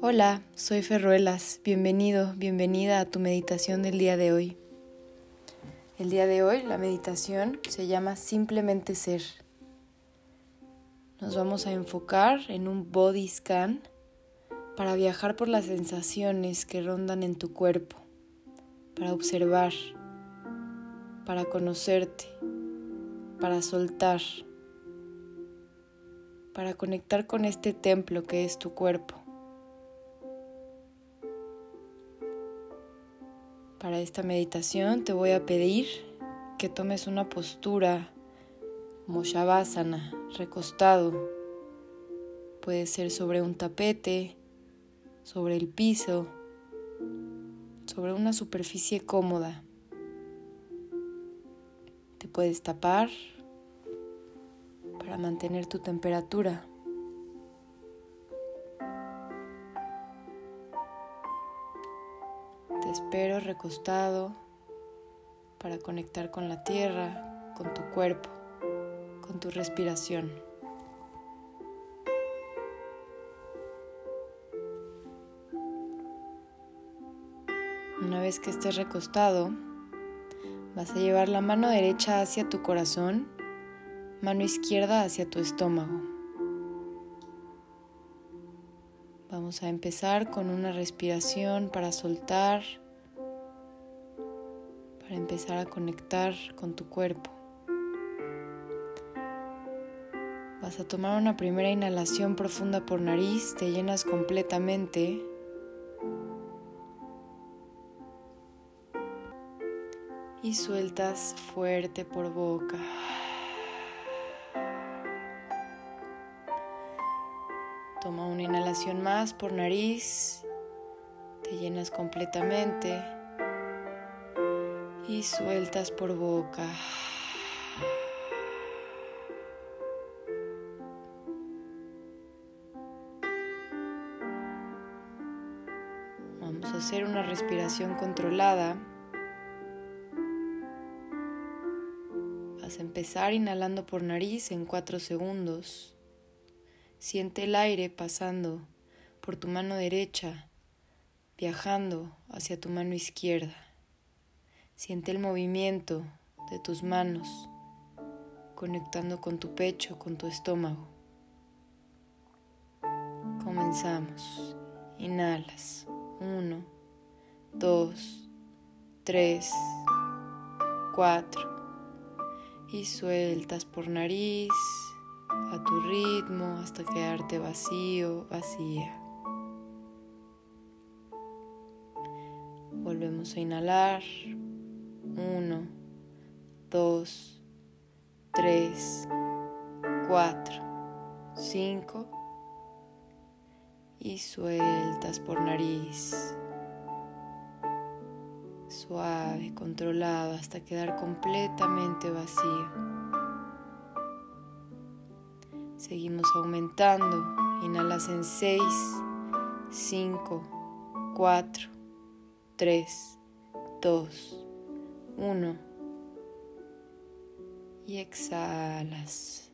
Hola, soy Ferruelas. Bienvenido, bienvenida a tu meditación del día de hoy. El día de hoy la meditación se llama Simplemente Ser. Nos vamos a enfocar en un body scan para viajar por las sensaciones que rondan en tu cuerpo, para observar, para conocerte, para soltar, para conectar con este templo que es tu cuerpo. Para esta meditación te voy a pedir que tomes una postura como Shavasana, recostado. Puede ser sobre un tapete, sobre el piso, sobre una superficie cómoda. Te puedes tapar para mantener tu temperatura. Espero recostado para conectar con la tierra, con tu cuerpo, con tu respiración. Una vez que estés recostado, vas a llevar la mano derecha hacia tu corazón, mano izquierda hacia tu estómago. Vamos a empezar con una respiración para soltar, empezar a conectar con tu cuerpo. Vas a tomar una primera inhalación profunda por nariz, te llenas completamente. Y sueltas fuerte por boca. Toma una inhalación más por nariz, te llenas completamente y sueltas por boca. Vamos a hacer una respiración controlada. Vas a empezar inhalando por nariz en 4 segundos. Siente el aire pasando por tu mano derecha, viajando hacia tu mano izquierda. Siente el movimiento de tus manos, conectando con tu pecho, con tu estómago. Comenzamos. Inhalas. Uno, dos, tres, cuatro. Y sueltas por nariz a tu ritmo hasta quedarte vacío, vacía. Volvemos a inhalar. Uno, dos, tres, cuatro, cinco. Y sueltas por nariz. Suave, controlado hasta quedar completamente vacío. Seguimos aumentando. Inhalas en 6, 5, 4, 3, 2, 1. Y exhalas.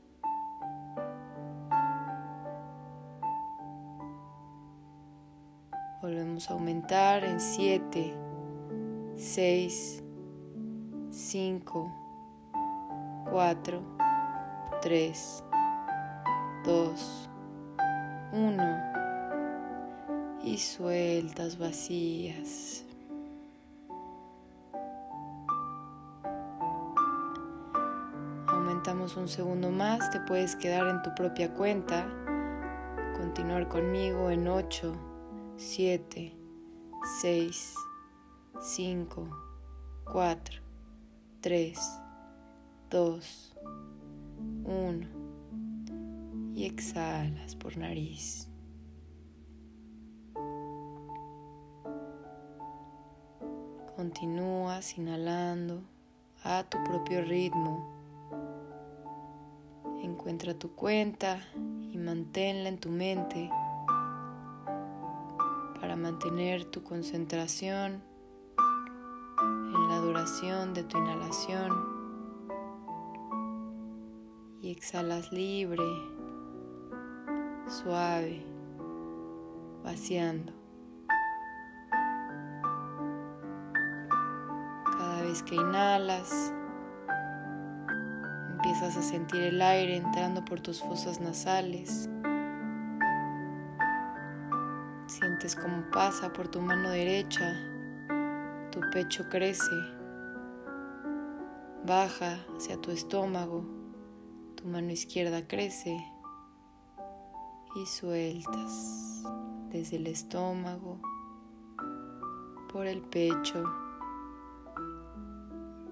Volvemos a aumentar en 7, 6, 5, 4, 3, 2, 1 y sueltas vacías. Un segundo más, te puedes quedar en tu propia cuenta, continuar conmigo en 8, 7, 6, 5, 4, 3, 2, 1 y exhalas por nariz. Continúas inhalando a tu propio ritmo. Encuentra tu cuenta y manténla en tu mente para mantener tu concentración en la duración de tu inhalación y exhalas libre suave, vaciando. Cada vez que inhalas, empiezas a sentir el aire entrando por tus fosas nasales. Sientes cómo pasa por tu mano derecha, tu pecho crece, baja hacia tu estómago, tu mano izquierda crece y sueltas desde el estómago, por el pecho,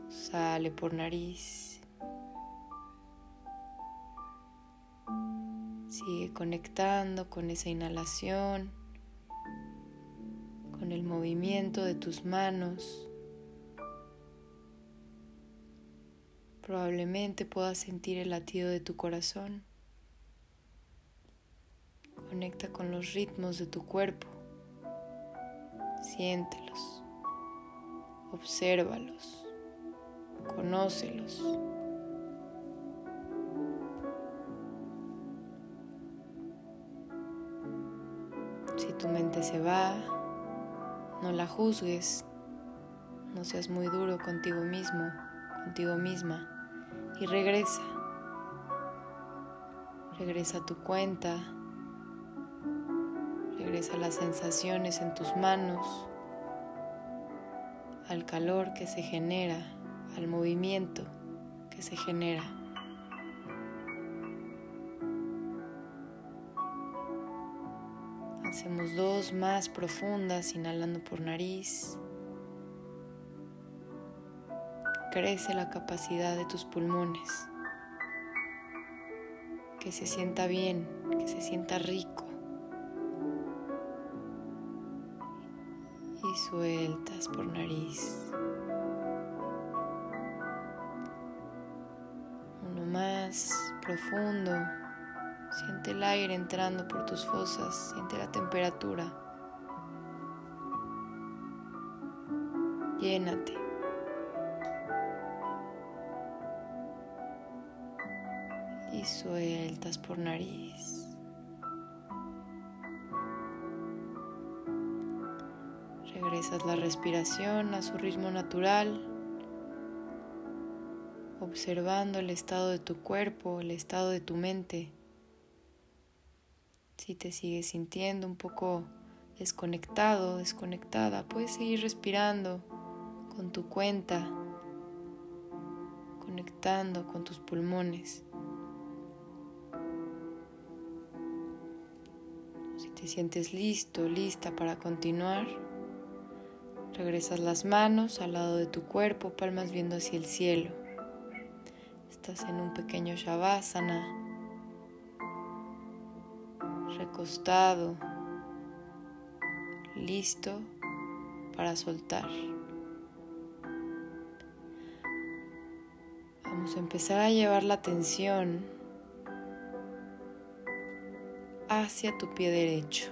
sale por nariz. Sigue conectando con esa inhalación, con el movimiento de tus manos. Probablemente puedas sentir el latido de tu corazón. Conecta con los ritmos de tu cuerpo. Siéntelos. Obsérvalos. Conócelos. Tu mente se va, no la juzgues. No seas muy duro contigo mismo, contigo misma. Y regresa. Regresa a tu cuenta Regresa las sensaciones en tus manos, al calor que se genera, al movimiento que se genera. Hacemos dos más profundas, inhalando por nariz. Crece la capacidad de tus pulmones. Que se sienta bien, que se sienta rico. y sueltas por nariz. Uno más profundo. Siente el aire entrando por tus fosas, siente la temperatura. Llénate. Y sueltas por nariz. Regresas la respiración a su ritmo natural, observando el estado de tu cuerpo, el estado de tu mente. Si te sigues sintiendo un poco desconectado, desconectada, puedes seguir respirando con tu cuenta, conectando con tus pulmones. Si te sientes listo, lista para continuar, Regresas las manos al lado de tu cuerpo, palmas viendo hacia el cielo. Estás en un pequeño shavasana, recostado, listo para soltar. Vamos a empezar a llevar la atención hacia tu pie derecho.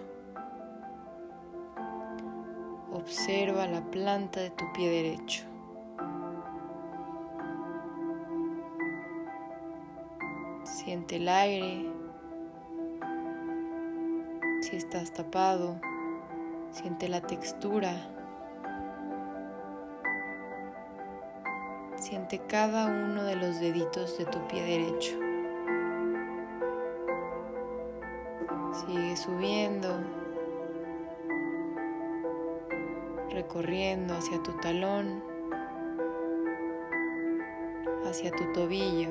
Observa la planta de tu pie derecho. Siente el aire. Si estás tapado, siente la textura. Siente cada uno de los deditos de tu pie derecho. Sigue subiendo recorriendo hacia tu talón, hacia tu tobillo,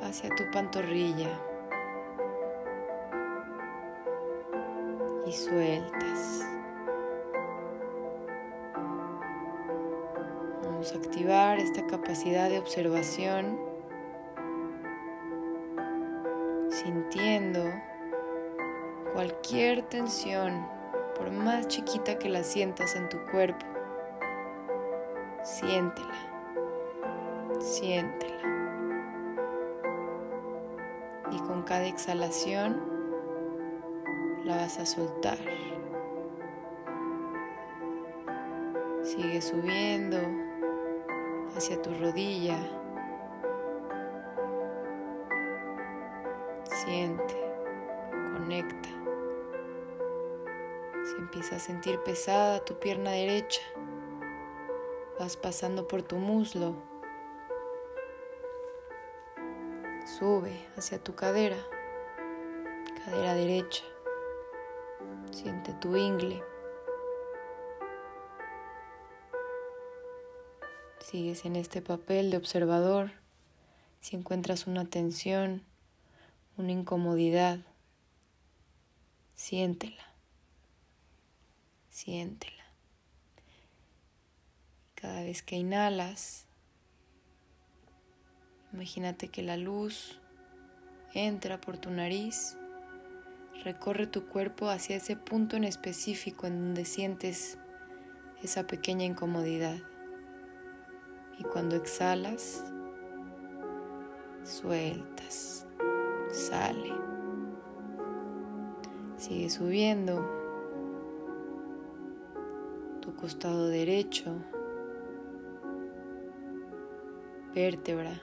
hacia tu pantorrilla sueltas. Vamos a activar esta capacidad de observación sintiendo cualquier tensión por más chiquita que la sientas en tu cuerpo. Siéntela, siéntela. Y con cada exhalación la vas a soltar. Sigue subiendo hacia tu rodilla. Siente con conecta. Si empiezas a sentir pesada tu pierna derecha, vas pasando por tu muslo, sube hacia tu cadera, cadera derecha, siente tu ingle. Sigues en este papel de observador. Si encuentras una tensión, una incomodidad, siéntela, siéntela. Cada vez que inhalas, imagínate que la luz entra por tu nariz, recorre tu cuerpo hacia ese punto en específico en donde sientes esa pequeña incomodidad. Y cuando exhalas, sueltas, sale. Sigue subiendo tu costado derecho, vértebra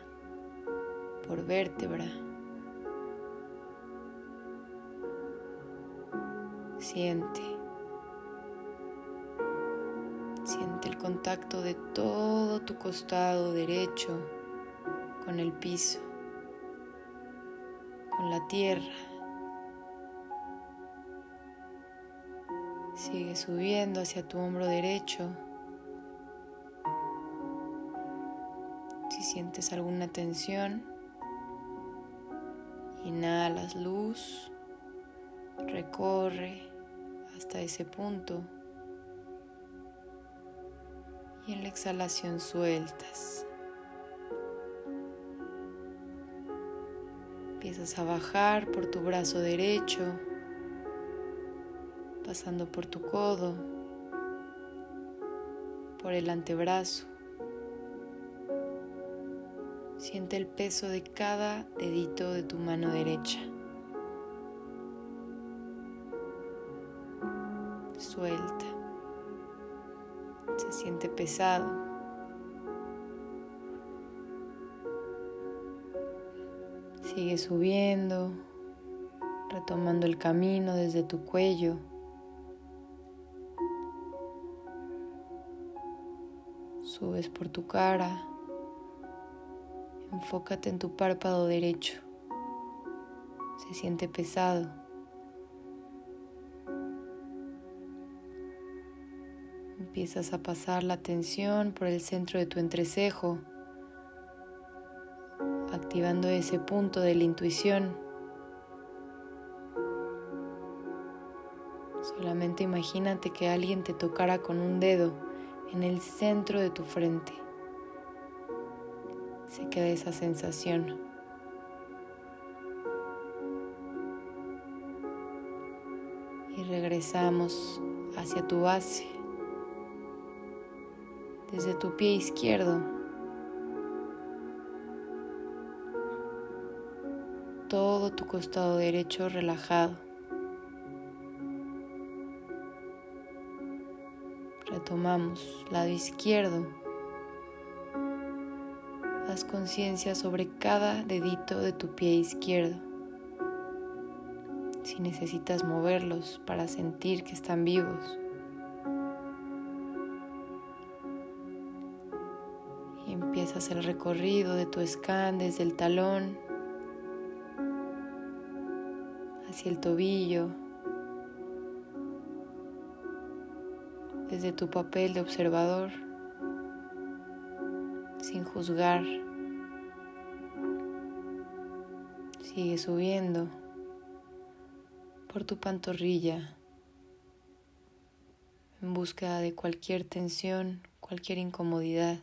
por vértebra. Siente. Siente el contacto de todo tu costado derecho con el piso, con la tierra. Sigue subiendo hacia tu hombro derecho. Si sientes alguna tensión, inhalas luz, recorre hasta ese punto y en la exhalación sueltas. Empiezas a bajar por tu brazo derecho, pasando por tu codo, por el antebrazo. Siente el peso de cada dedito de tu mano derecha. Suelta se siente pesado. Sigue subiendo, retomando el camino desde tu cuello. Subes por tu cara. Enfócate en tu párpado derecho. Se siente pesado. Empiezas a pasar la atención por el centro de tu entrecejo, activando ese punto de la intuición. Solamente imagínate que alguien te tocara con un dedo en el centro de tu frente. Se queda esa sensación. Y regresamos hacia tu base desde tu pie izquierdo. Todo tu costado derecho relajado. Retomamos lado izquierdo. Haz conciencia sobre cada dedito de tu pie izquierdo. Si necesitas moverlos para sentir que están vivos. El recorrido de tu scan desde el talón hacia el tobillo, desde tu papel de observador, sin juzgar. Sigue subiendo por tu pantorrilla en búsqueda de cualquier tensión, cualquier incomodidad.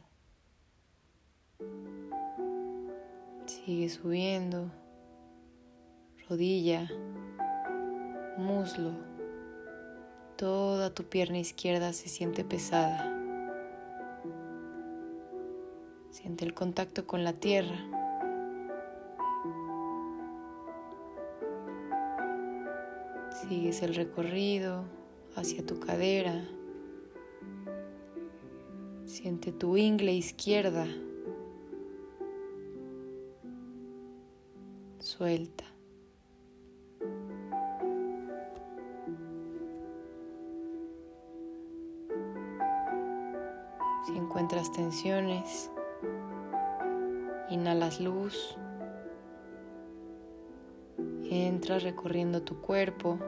Sigue subiendo, rodilla, muslo, toda tu pierna izquierda se siente pesada. Siente el contacto con la tierra. Sigues el recorrido hacia tu cadera. Siente tu ingle izquierda suelta. Si encuentras tensiones, inhalas luz, entras recorriendo tu cuerpo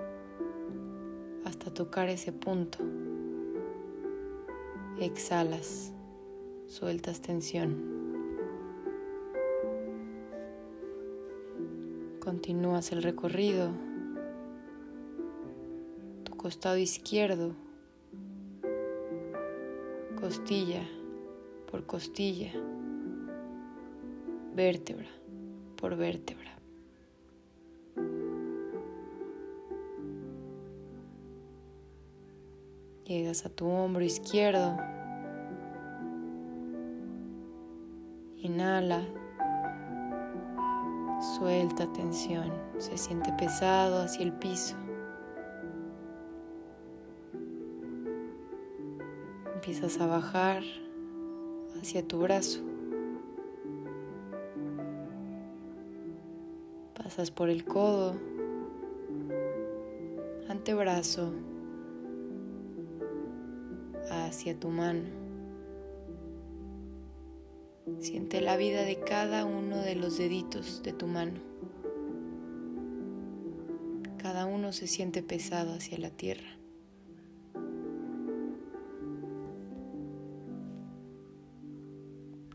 hasta tocar ese punto. Exhalas, sueltas tensión. Continúas el recorrido. Tu costado izquierdo, costilla por costilla, vértebra por vértebra. Llegas a tu hombro izquierdo. Inhala. Suelta tensión. Se siente pesado hacia el piso. Empiezas a bajar hacia tu brazo. Pasas por el codo, antebrazo, hacia tu mano. Siente la vida de cada uno de los deditos de tu mano. Cada uno se siente pesado hacia la tierra.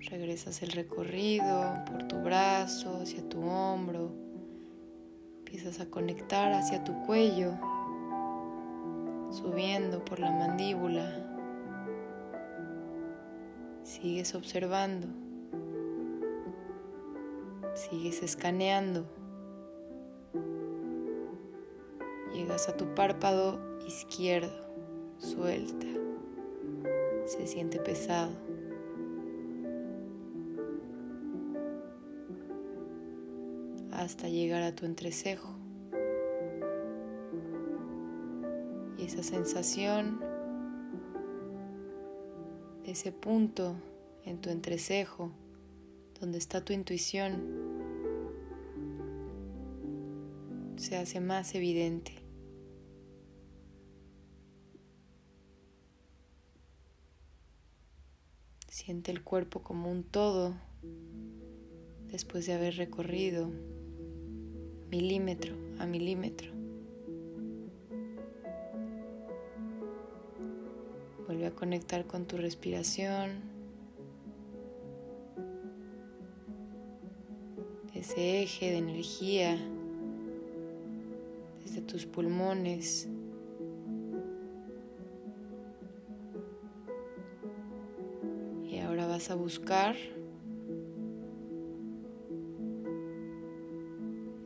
Regresas el recorrido por tu brazo, hacia tu hombro. Empiezas a conectar hacia tu cuello, subiendo por la mandíbula, Sigues observando. Sigues escaneando. Llegas a tu párpado izquierdo. Suelta. Se siente pesado. Hasta llegar a tu entrecejo. Y esa sensación ese punto en tu entrecejo donde está tu intuición se hace más evidente. Siente el cuerpo como un todo después de haber recorrido milímetro a milímetro. Vuelve a conectar con tu respiración. Ese eje de energía tus pulmones. Y ahora vas a buscar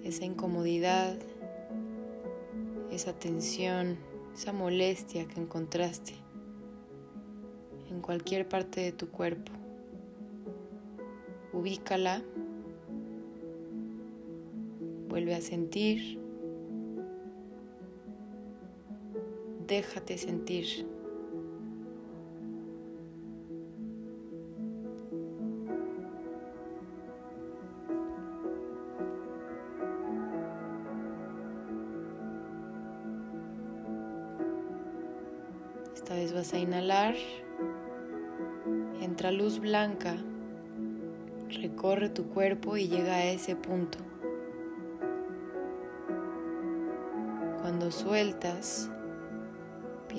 esa incomodidad, esa tensión, esa molestia que encontraste en cualquier parte de tu cuerpo. Ubícala. Vuelve a sentir. Déjate sentir. Esta vez vas a inhalar entra luz blanca, recorre tu cuerpo y llega a ese punto. Cuando sueltas,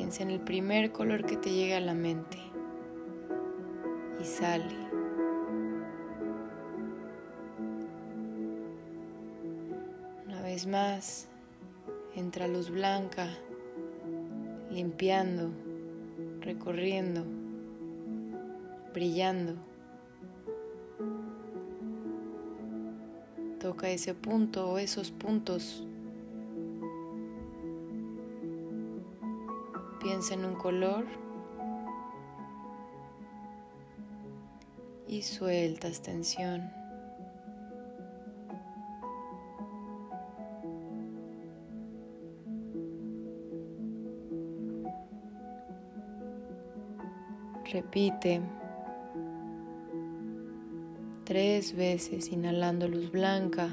piensa en el primer color que te llega a la mente y sale. Una vez más, entra luz blanca, limpiando, recorriendo brillando. Toca ese punto o esos puntos. Piensa en un color y sueltas tensión. Repite tres veces inhalando luz blanca.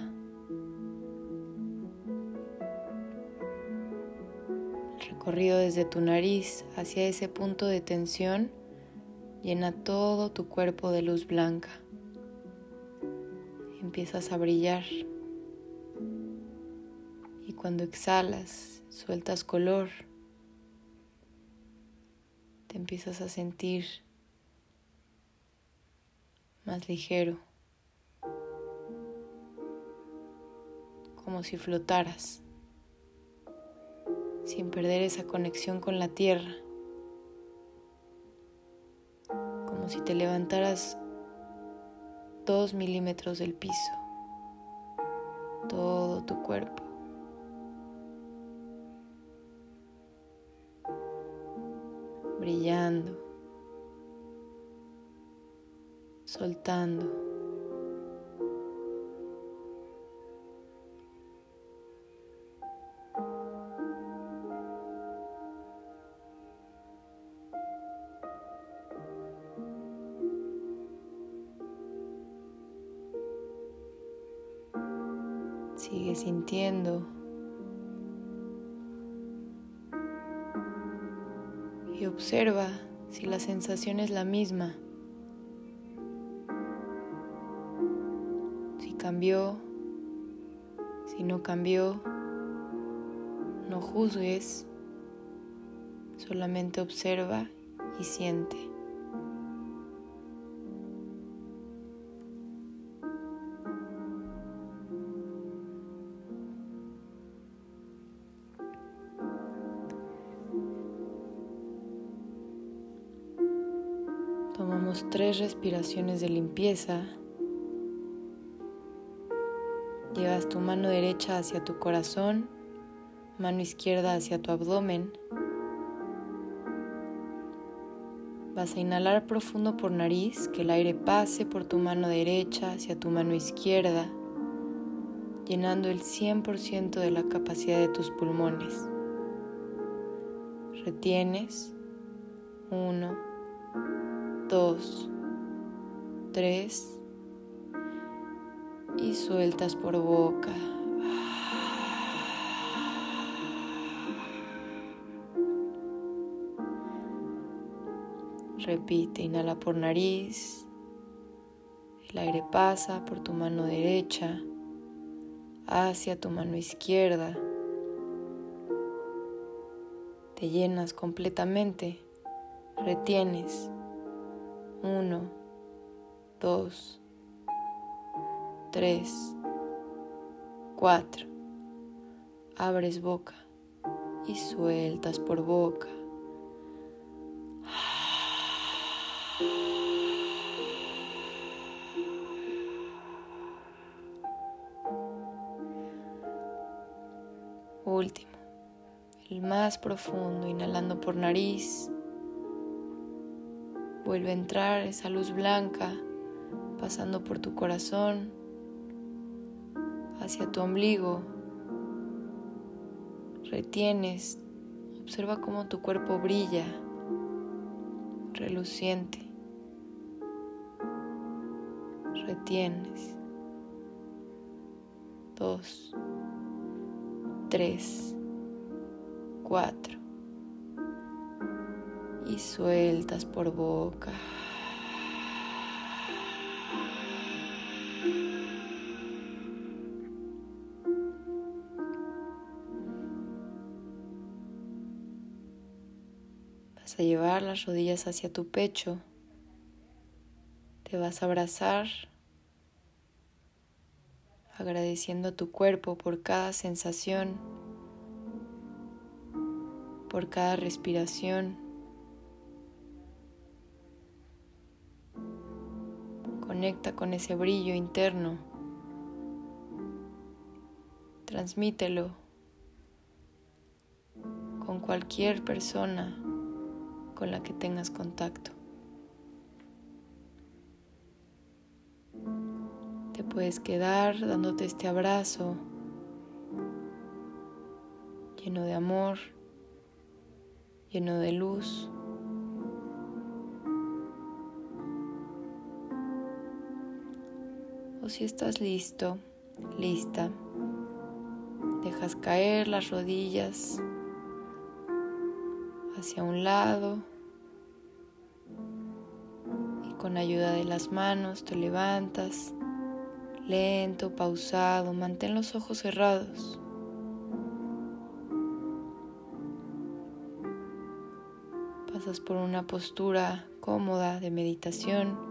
Desde tu nariz hacia ese punto de tensión llena todo tu cuerpo de luz blanca. Empiezas a brillar. Y cuando exhalas, sueltas color, te empiezas a sentir más ligero, como si flotaras, sin perder esa conexión con la tierra, como si te levantaras dos milímetros del piso, todo tu cuerpo. brillando. soltando. Sigue sintiendo. Y observa si la sensación es la misma. cambió, si no cambió, no juzgues, solamente observa y siente. Tomamos tres respiraciones de limpieza Llevas tu mano derecha hacia tu corazón, mano izquierda hacia tu abdomen. Vas a inhalar profundo por nariz, que el aire pase por tu mano derecha hacia tu mano izquierda, llenando el 100% de la capacidad de tus pulmones. Retienes. Uno, dos, tres y sueltas por boca. Repite, inhala por nariz, el aire pasa por tu mano derecha hacia tu mano izquierda. Te llenas completamente, retienes. Uno, dos, 3, 4. Abres boca y sueltas por boca. Último, el más profundo, inhalando por nariz. Vuelve a entrar esa luz blanca pasando por tu corazón hacia tu ombligo. Retienes, observa cómo tu cuerpo brilla, reluciente. Retienes. Dos, tres, cuatro. Y sueltas por boca. a llevar las rodillas hacia tu pecho. Te vas a abrazar agradeciendo a tu cuerpo por cada sensación, por cada respiración. Conecta con ese brillo interno. Transmítelo con cualquier persona con la que tengas contacto. Te puedes quedar dándote este abrazo lleno de amor, lleno de luz. O si estás listo, lista, dejas caer las rodillas hacia un lado Con ayuda de las manos te levantas, lento, pausado, mantén los ojos cerrados. Pasas por una postura cómoda de meditación.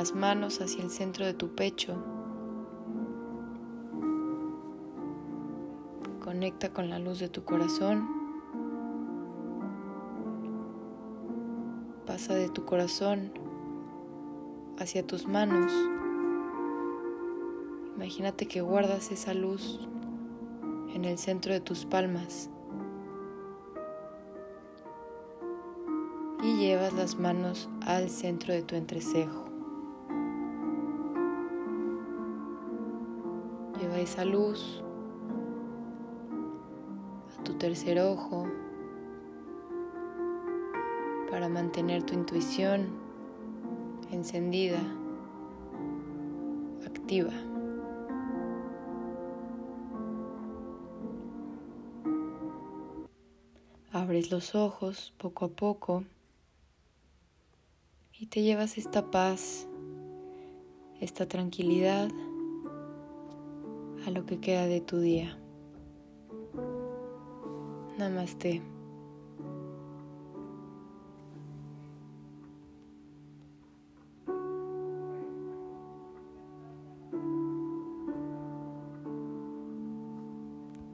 Las manos hacia el centro de tu pecho. Conecta con la luz de tu corazón. Pasa de tu corazón hacia tus manos. Imagínate que guardas esa luz en el centro de tus palmas y llevas las manos al centro de tu entrecejo. Lleva esa luz a tu tercer ojo para mantener tu intuición encendida, activa. Abres los ojos poco a poco y te llevas esta paz, esta tranquilidad a lo que queda de tu día. Namaste.